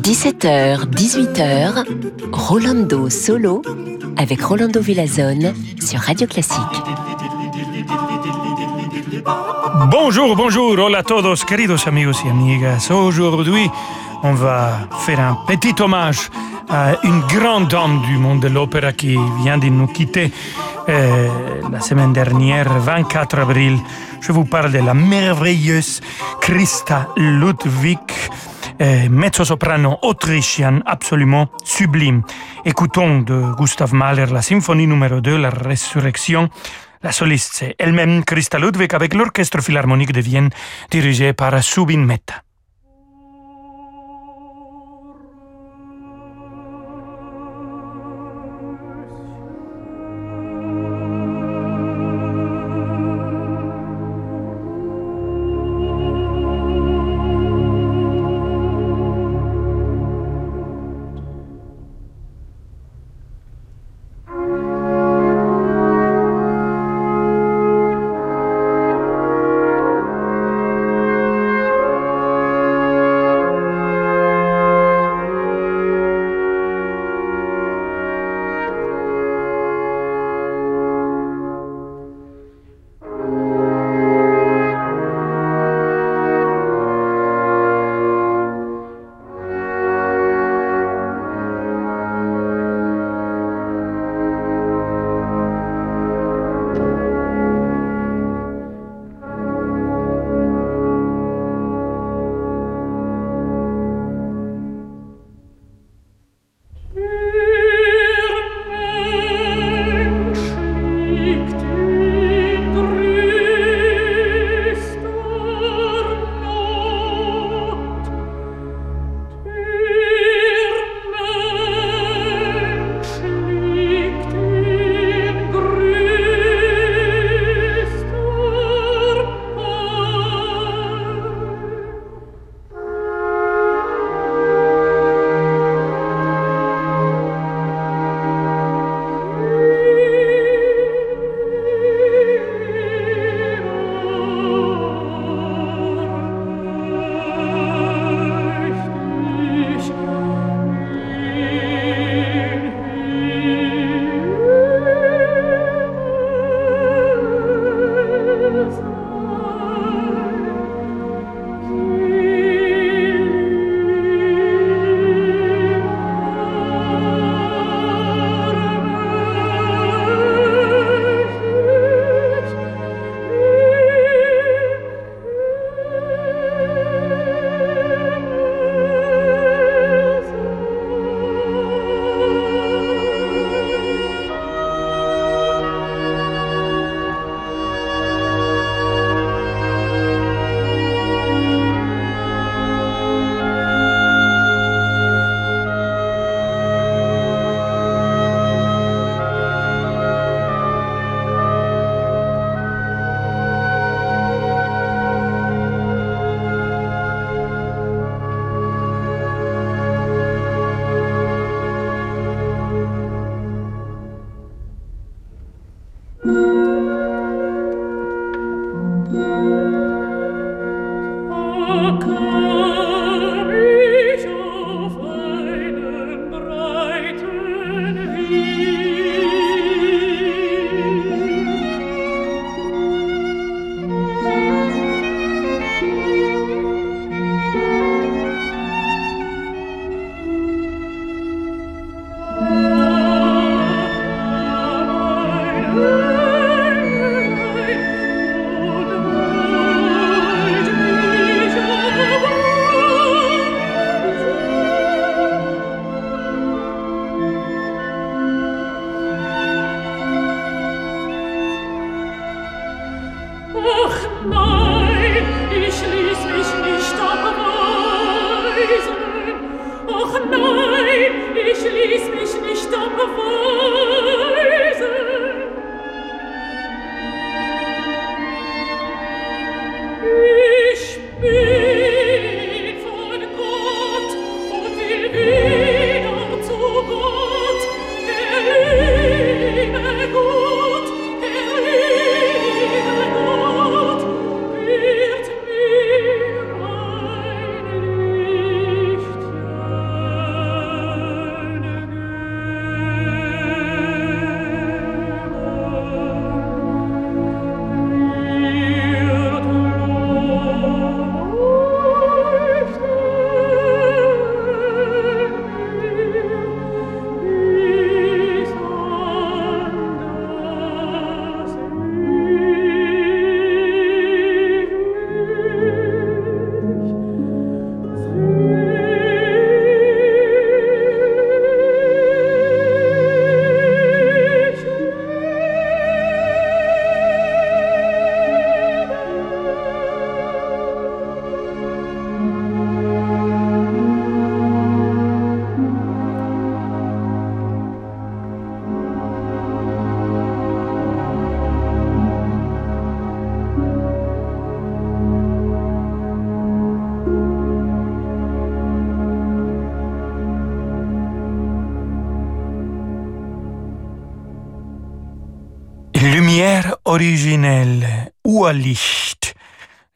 17h, 18h, Rolando Solo avec Rolando Villazone sur Radio Classique. Bonjour, bonjour, hola a todos, queridos amigos y amigas. Aujourd'hui, on va faire un petit hommage à une grande dame du monde de l'opéra qui vient de nous quitter euh, la semaine dernière, 24 avril. Je vous parle de la merveilleuse Christa Ludwig, euh, mezzo-soprano autrichienne absolument sublime. Écoutons de Gustav Mahler la symphonie numéro 2, La Résurrection. La soliste, c'est elle-même Christa Ludwig avec l'Orchestre Philharmonique de Vienne dirigé par Subin Mehta.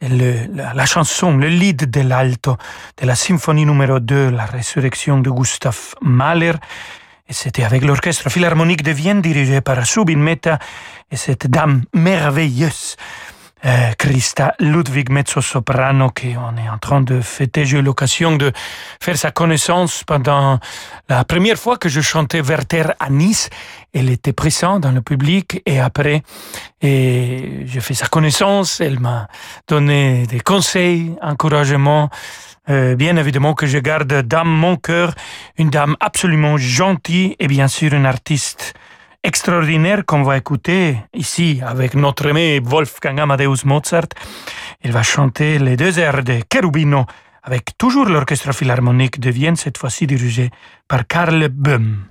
Le, la, chanson, le lead de l'alto de la symphonie numéro 2, La résurrection de Gustav Mahler. Et c'était avec l'orchestre philharmonique de Vienne dirigé par Subin Mehta et cette dame merveilleuse euh, Christa Ludwig mezzo-soprano qu'on est en train de fêter. J'ai eu l'occasion de faire sa connaissance pendant la première fois que je chantais Werther à Nice. Elle était présente dans le public et après, et j'ai fait sa connaissance. Elle m'a donné des conseils, encouragements. Euh, bien évidemment que je garde dans mon cœur une dame absolument gentille et bien sûr une artiste extraordinaire qu'on va écouter ici avec notre aimé Wolfgang Amadeus Mozart. Il va chanter les deux airs de Cherubino avec toujours l'orchestre philharmonique de Vienne, cette fois-ci dirigé par Karl Böhm.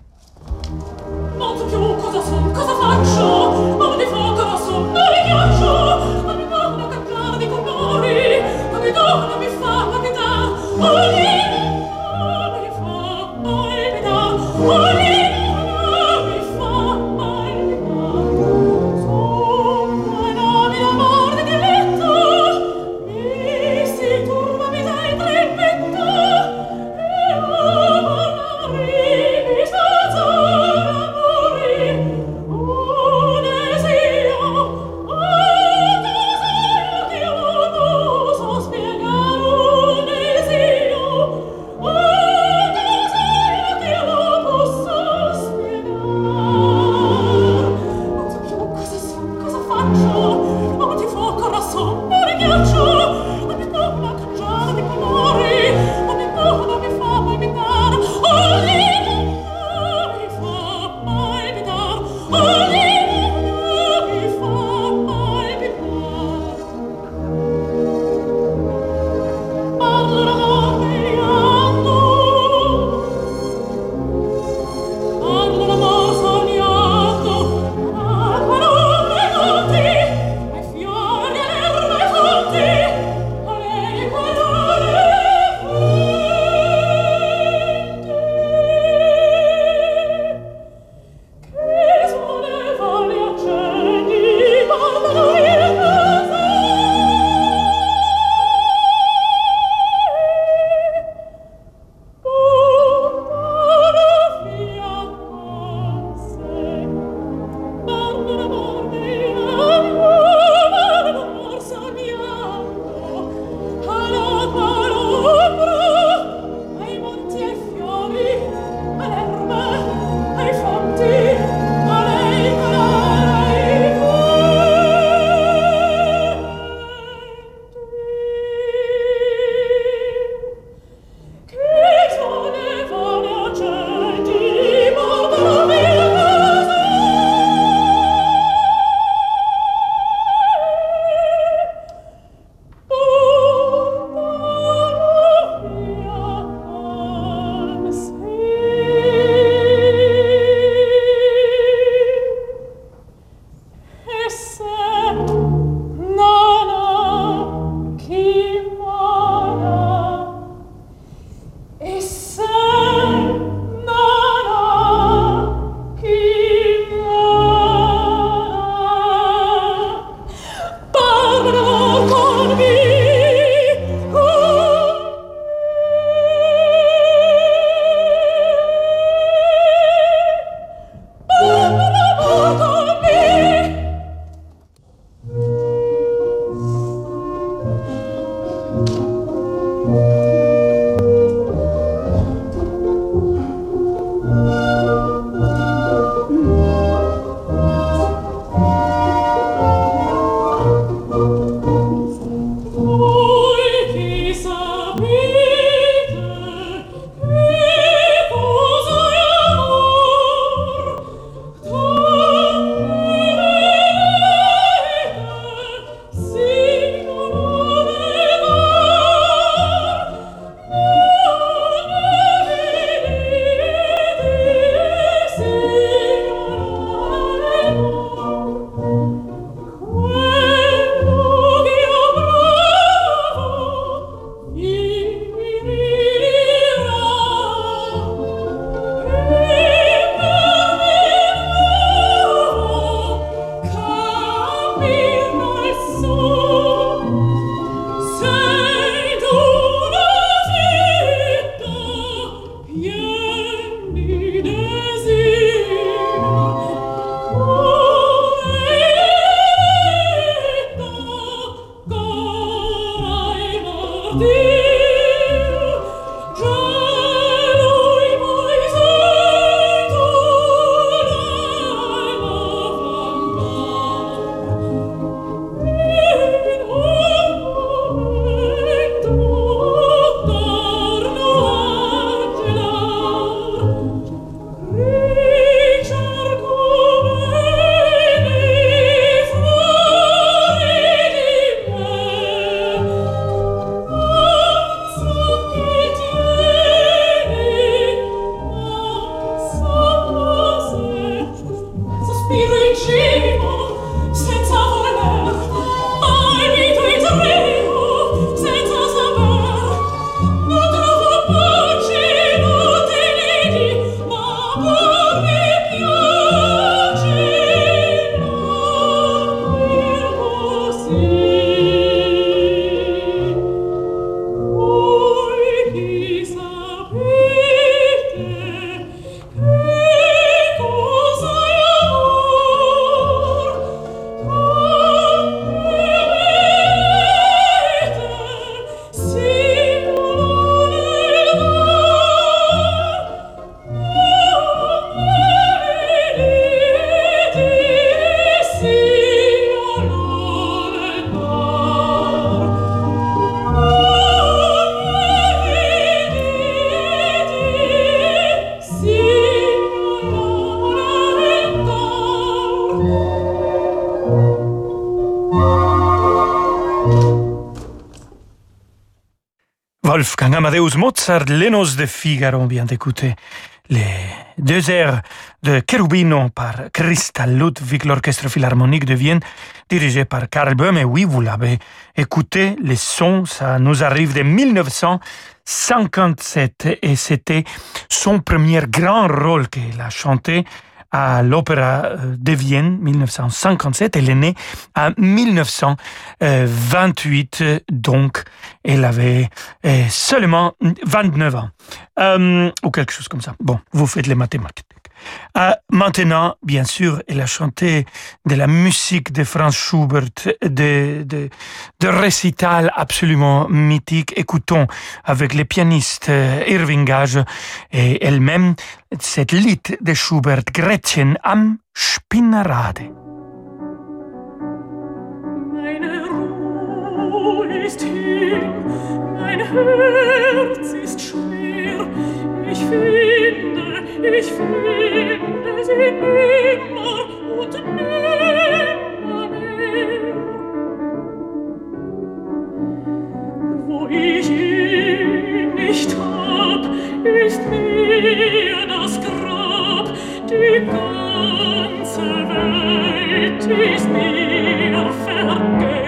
Wolfgang Amadeus Mozart, Lenos de Figaro, on vient d'écouter les deux airs de Cherubino par Christa Ludwig, l'Orchestre Philharmonique de Vienne, dirigé par Karl Böhm. Et oui, vous l'avez écouté, les sons, ça nous arrive de 1957 et c'était son premier grand rôle qu'il a chanté à l'Opéra euh, de Vienne 1957. Elle est née en 1928, donc elle avait euh, seulement 29 ans, euh, ou quelque chose comme ça. Bon, vous faites les mathématiques. Euh, maintenant, bien sûr, elle a chanté de la musique de Franz Schubert, de, de, récitals absolument mythiques. Écoutons avec les pianistes euh, Irving Gage et elle-même cette lied de Schubert, Gretchen am Spinnerade. Ist mein Herz ist schwer, ich finde sie nimmer und nimmer. Wo ich ihn nicht hab, ist mir das Grab, die ganze Welt ist mir vergelt.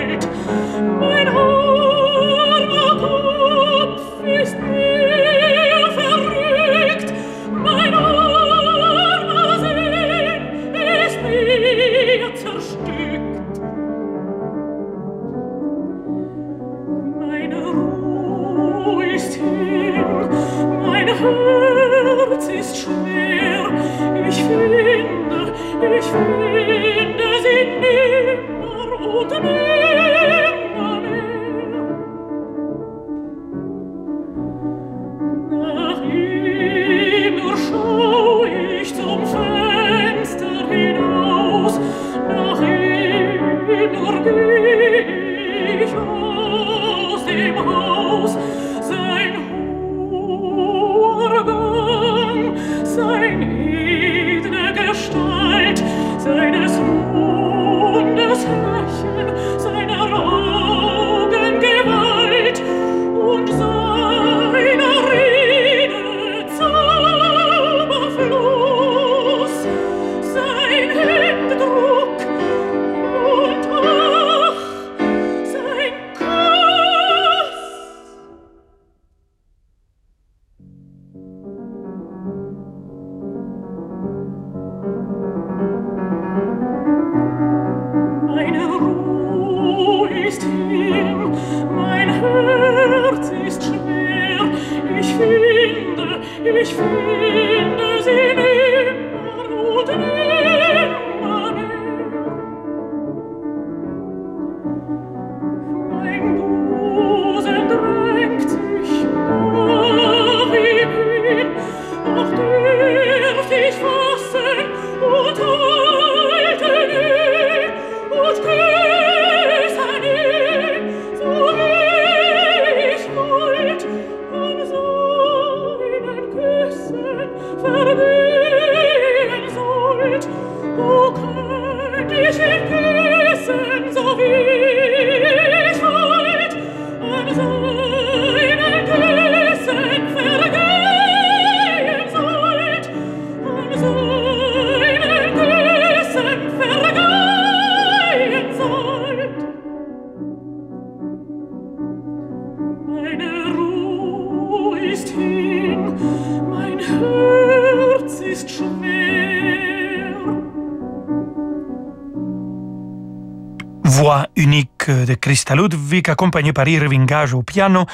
Voix unique de Christa Ludwig, accompagnée par Irving Gage au piano,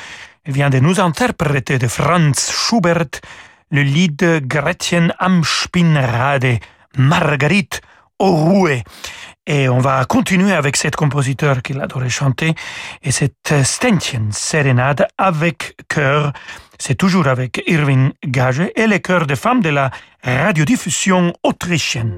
vient de nous interpréter de Franz Schubert le lied Gretchen am Spinnrade, Marguerite au rouet. Et on va continuer avec cet compositeur qu'il adorait chanter et cette Ständchen sérénade avec chœur. C'est toujours avec Irving Gage et les chœurs de femmes de la radiodiffusion autrichienne.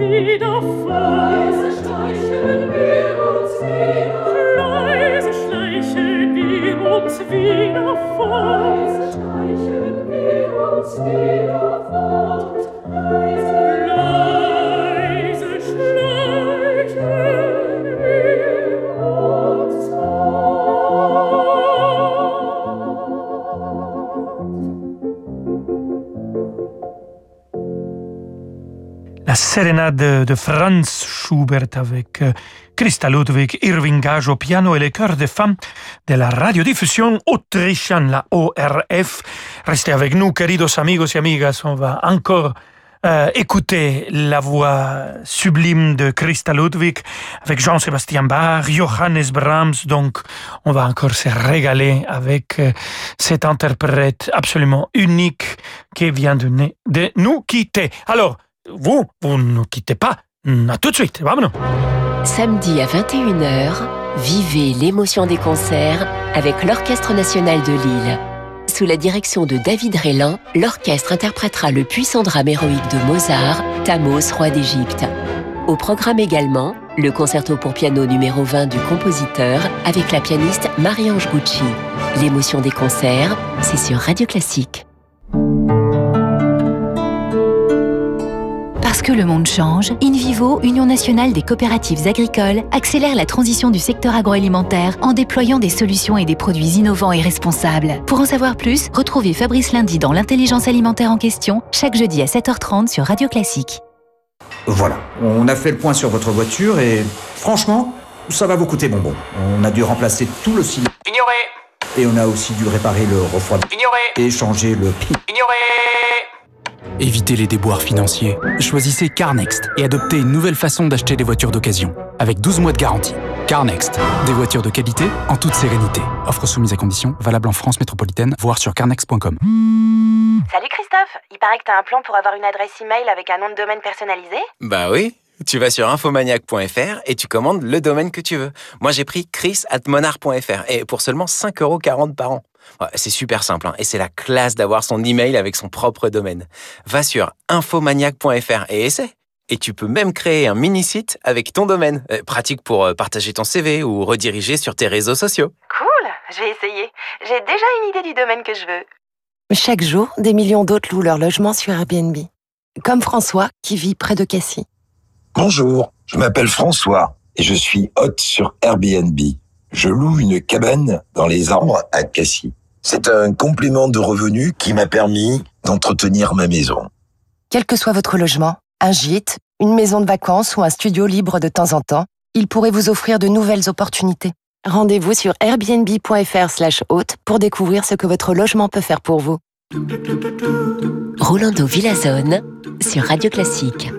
wieder sérénade de Franz Schubert avec euh, Christa Ludwig, Irving Gage au piano et les chœurs de femmes de la radiodiffusion autrichienne, la ORF. Restez avec nous, queridos amigos y amigas. On va encore euh, écouter la voix sublime de Christa Ludwig avec Jean-Sébastien Bach, Johannes Brahms. Donc, on va encore se régaler avec euh, cet interprète absolument unique qui vient de, de nous quitter. Alors, vous, vous ne quittez pas. À tout de suite. Vamonos. Samedi à 21h, vivez l'émotion des concerts avec l'Orchestre national de Lille. Sous la direction de David Rélan, l'orchestre interprétera le puissant drame héroïque de Mozart, Thamos, roi d'Égypte. Au programme également, le concerto pour piano numéro 20 du compositeur avec la pianiste Marie-Ange Gucci. L'émotion des concerts, c'est sur Radio Classique. Parce que le monde change, InVivo, Union nationale des coopératives agricoles, accélère la transition du secteur agroalimentaire en déployant des solutions et des produits innovants et responsables. Pour en savoir plus, retrouvez Fabrice Lundi dans l'intelligence alimentaire en question, chaque jeudi à 7h30 sur Radio Classique. Voilà, on a fait le point sur votre voiture et franchement, ça va vous coûter bonbon. On a dû remplacer tout le cylindre Ignoré et on a aussi dû réparer le refroidissement Ignoré et changer le pi. Ignoré Évitez les déboires financiers. Choisissez CarNext et adoptez une nouvelle façon d'acheter des voitures d'occasion. Avec 12 mois de garantie. CarNext. Des voitures de qualité en toute sérénité. Offre soumise à conditions, valable en France métropolitaine, voire sur carnext.com. Salut Christophe, il paraît que t'as un plan pour avoir une adresse email avec un nom de domaine personnalisé? Bah oui, tu vas sur infomaniac.fr et tu commandes le domaine que tu veux. Moi j'ai pris chris.monard.fr et pour seulement 5,40€ par an. C'est super simple hein, et c'est la classe d'avoir son email avec son propre domaine. Va sur infomaniac.fr et essaie. Et tu peux même créer un mini-site avec ton domaine. Euh, pratique pour euh, partager ton CV ou rediriger sur tes réseaux sociaux. Cool, je vais essayer. J'ai déjà une idée du domaine que je veux. Chaque jour, des millions d'autres louent leur logement sur Airbnb. Comme François, qui vit près de Cassis. Bonjour, je m'appelle François et je suis hôte sur Airbnb. Je loue une cabane dans les arbres à Cassis. C'est un complément de revenus qui m'a permis d'entretenir ma maison. Quel que soit votre logement, un gîte, une maison de vacances ou un studio libre de temps en temps, il pourrait vous offrir de nouvelles opportunités. Rendez-vous sur airbnb.fr slash hôte pour découvrir ce que votre logement peut faire pour vous. Rolando Villazone sur Radio Classique.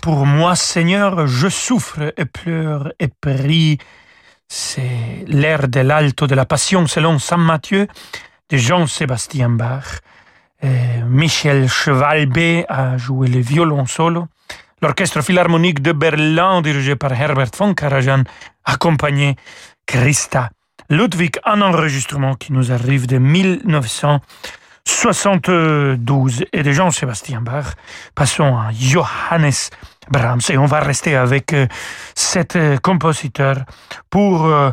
Pour moi, Seigneur, je souffre et pleure et prie. C'est l'air de l'alto de la Passion selon Saint Matthieu de Jean-Sébastien Bach. Michel Chevalbé a joué le violon solo. L'Orchestre Philharmonique de Berlin, dirigé par Herbert von Karajan, accompagné Christa Ludwig, un enregistrement qui nous arrive de 1972 et de Jean-Sébastien Bach. Passons à Johannes Brahms et on va rester avec euh, cet euh, compositeur pour euh,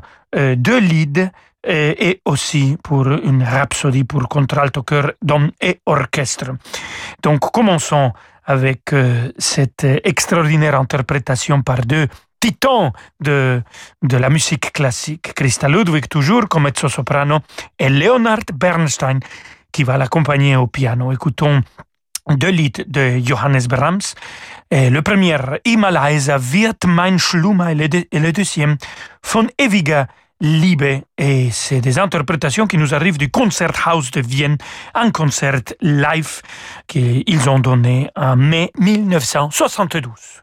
deux leads et, aussi pour une rhapsodie pour contralto, chœur, d'homme et orchestre. Donc commençons avec cette extraordinaire interprétation par deux titan de, de la musique classique, Christa Ludwig toujours comme mezzo-soprano, et Leonard Bernstein qui va l'accompagner au piano. Écoutons deux lieds de Johannes Brahms. Le premier, Himalaya wird mein Schlummer, et le, deuxième, von ewiger Liebe. Et c'est des interprétations qui nous arrivent du Concerthaus de Vienne, un concert live qu'ils ont donné en mai 1972.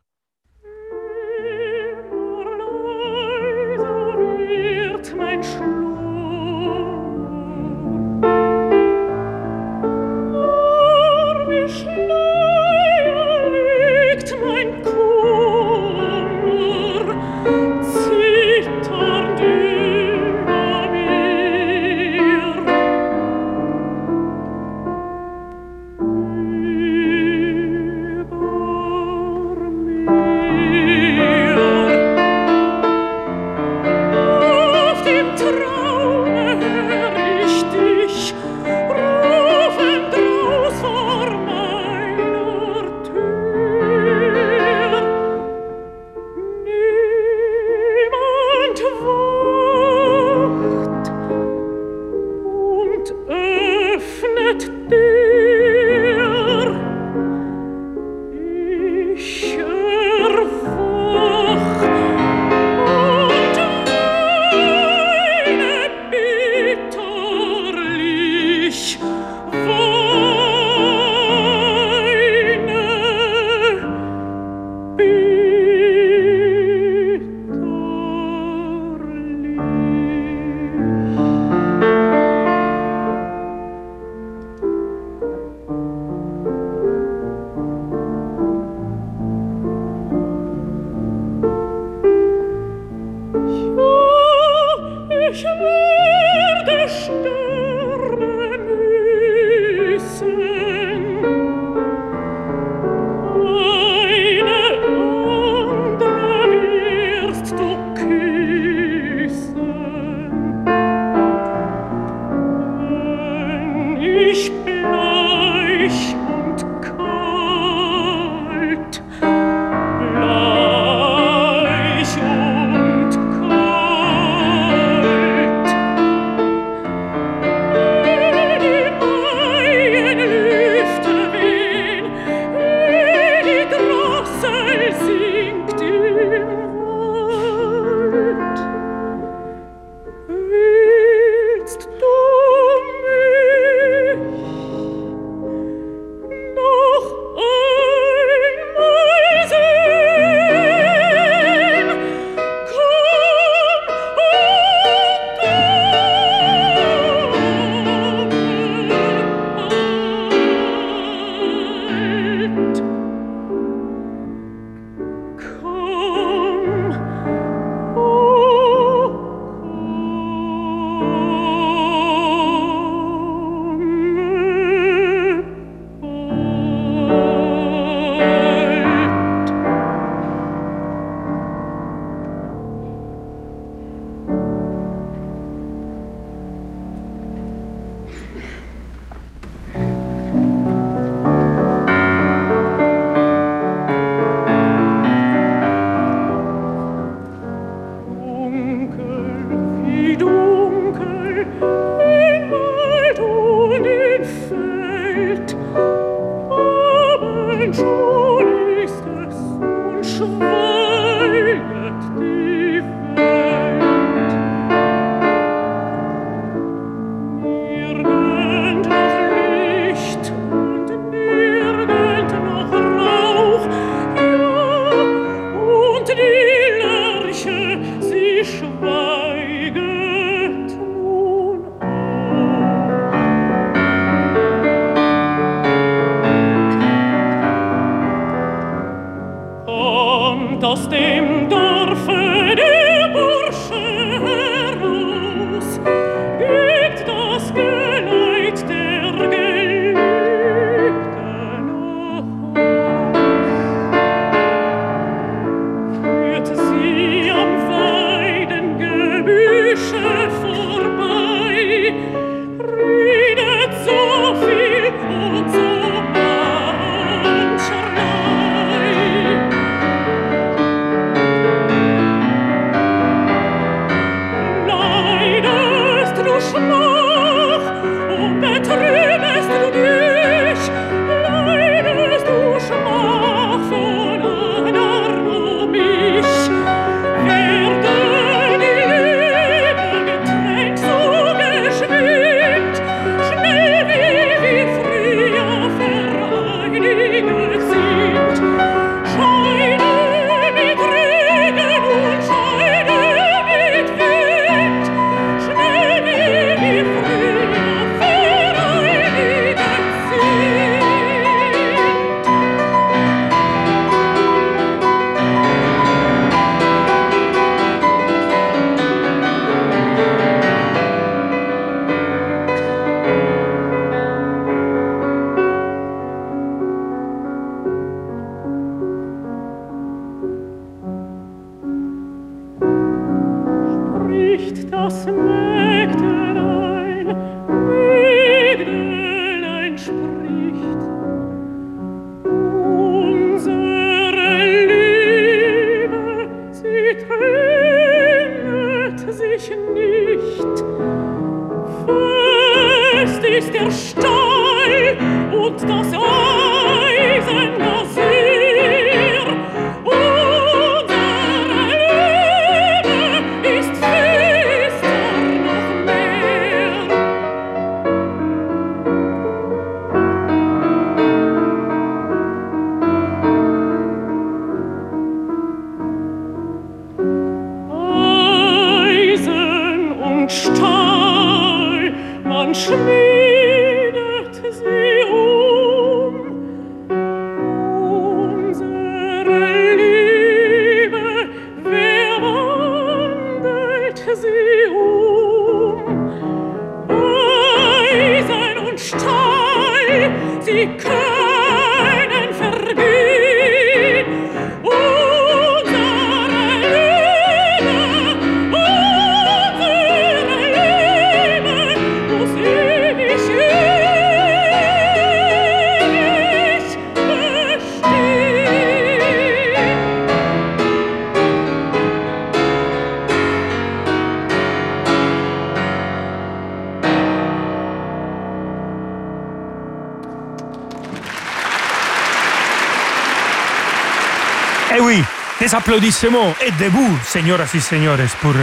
Applaudissements et debout, señoras y señores, pour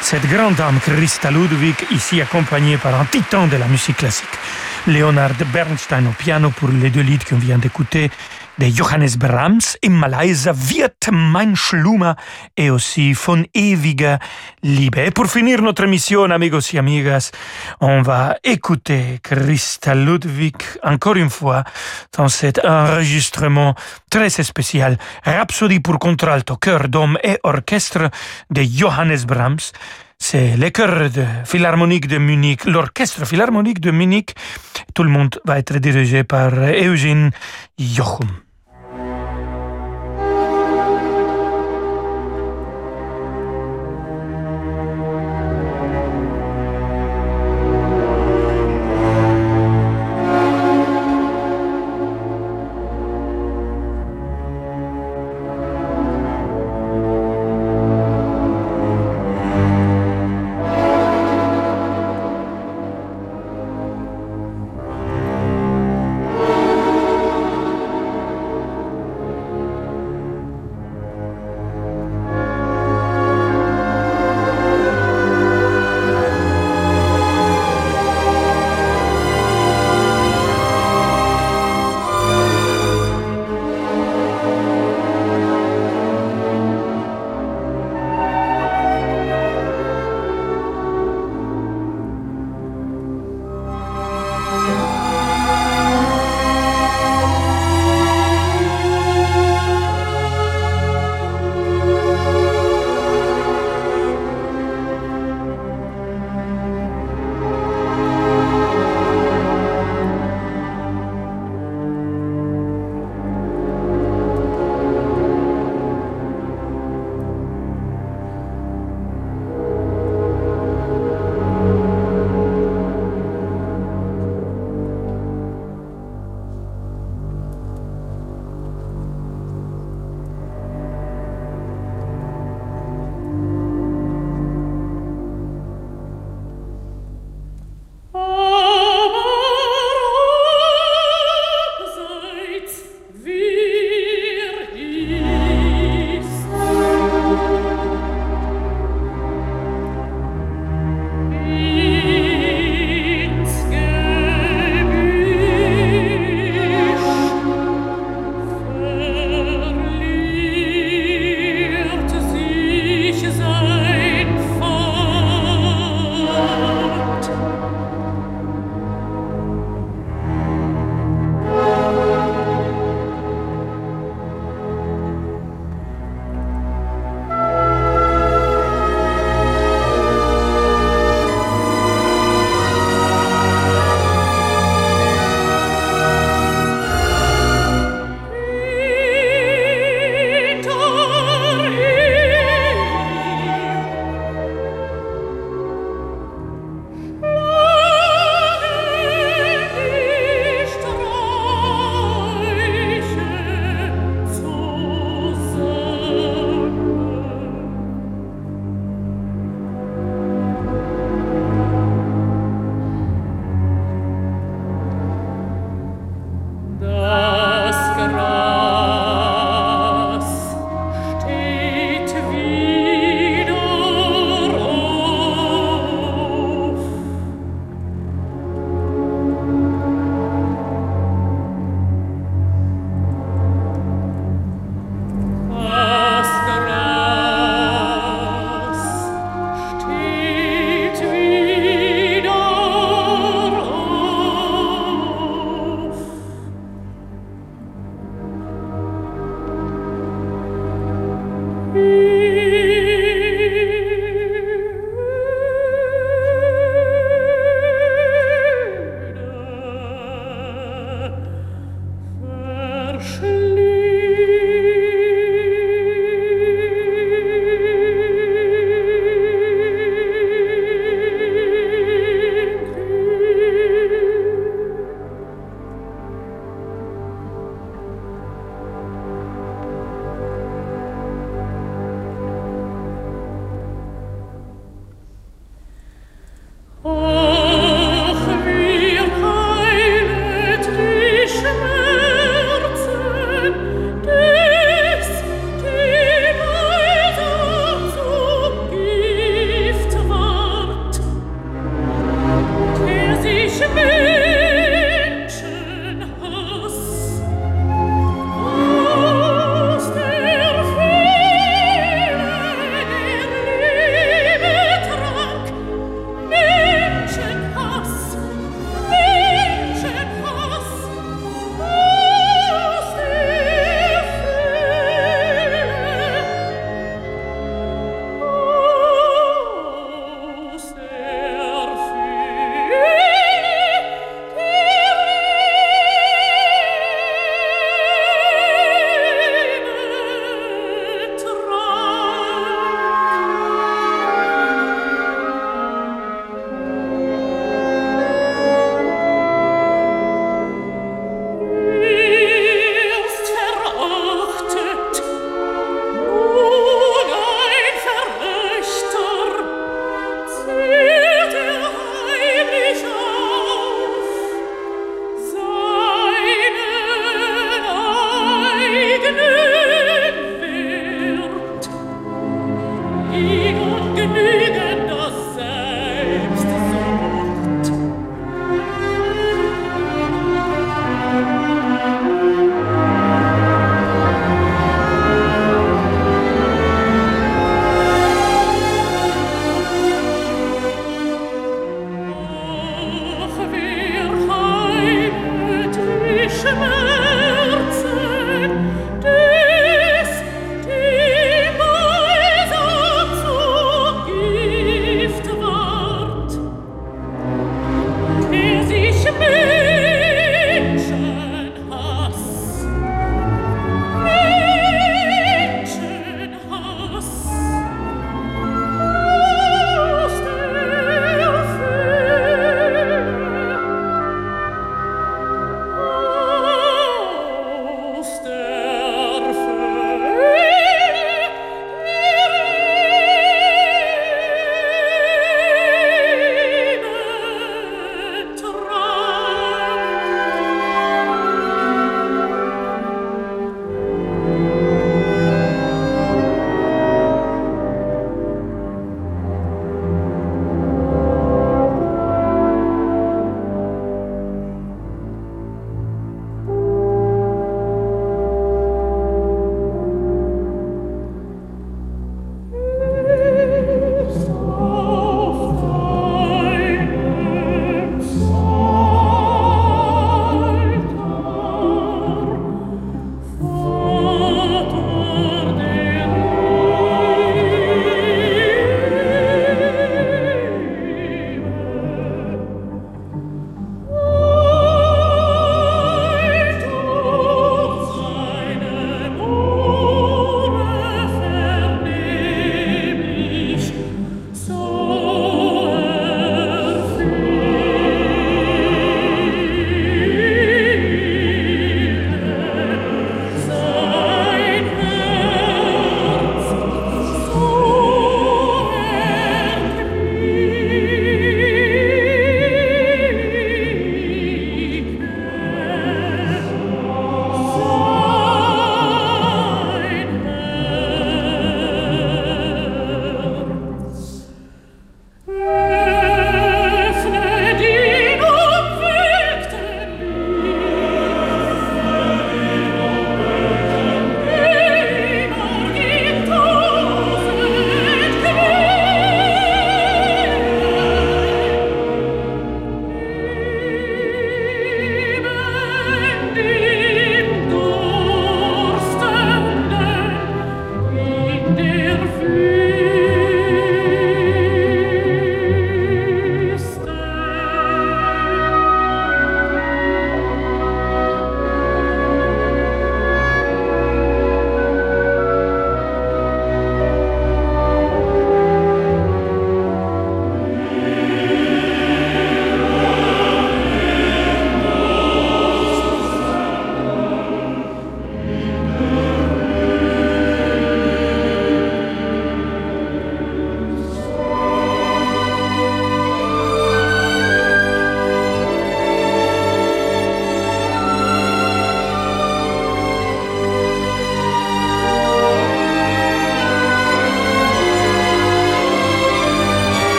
cette grande dame Christa Ludwig, ici accompagnée par un titan de la musique classique, Leonard Bernstein au piano pour les deux lieds qu'on vient d'écouter, de Johannes Brahms, im Malaysia wird mein Schlummer et aussi von ewiger Liebe. Et pour finir notre émission, amigos y amigas, on va écouter Christa Ludwig encore une fois dans cet enregistrement très spécial, Rhapsodie pour contralto, chœur d'homme et orchestre de Johannes Brahms. C'est le chœur de Philharmonique de Munich, l'orchestre Philharmonique de Munich. Tout le monde va être dirigé par Eugene Jochum.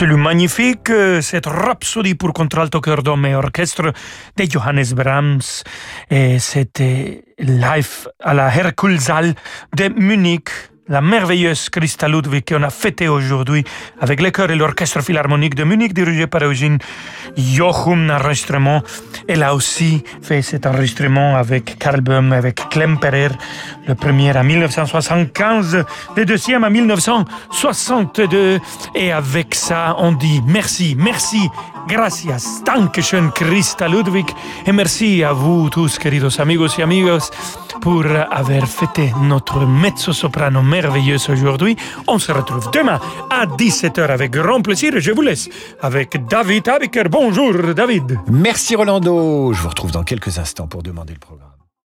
Absolument magnifique, cette rhapsodie pour contralto, cœur d'homme et orchestre de Johannes Brahms. Et c'était live à la Herkulsal de Munich la merveilleuse Christa Ludwig qu'on a fêté aujourd'hui avec le chœur et l'orchestre philharmonique de Munich dirigé par Eugene Jochum, enregistrement. Elle a aussi fait cet enregistrement avec Karl Böhm, avec Klemperer, le premier en 1975, le deuxième en 1962. Et avec ça, on dit merci, merci, gracias, dankeschön Christa Ludwig. Et merci à vous tous, queridos amigos y amigos, pour avoir fêté notre mezzo-soprano merveilleuse aujourd'hui. On se retrouve demain à 17h avec grand plaisir je vous laisse avec David Abiker. Bonjour David. Merci Rolando. Je vous retrouve dans quelques instants pour demander le programme.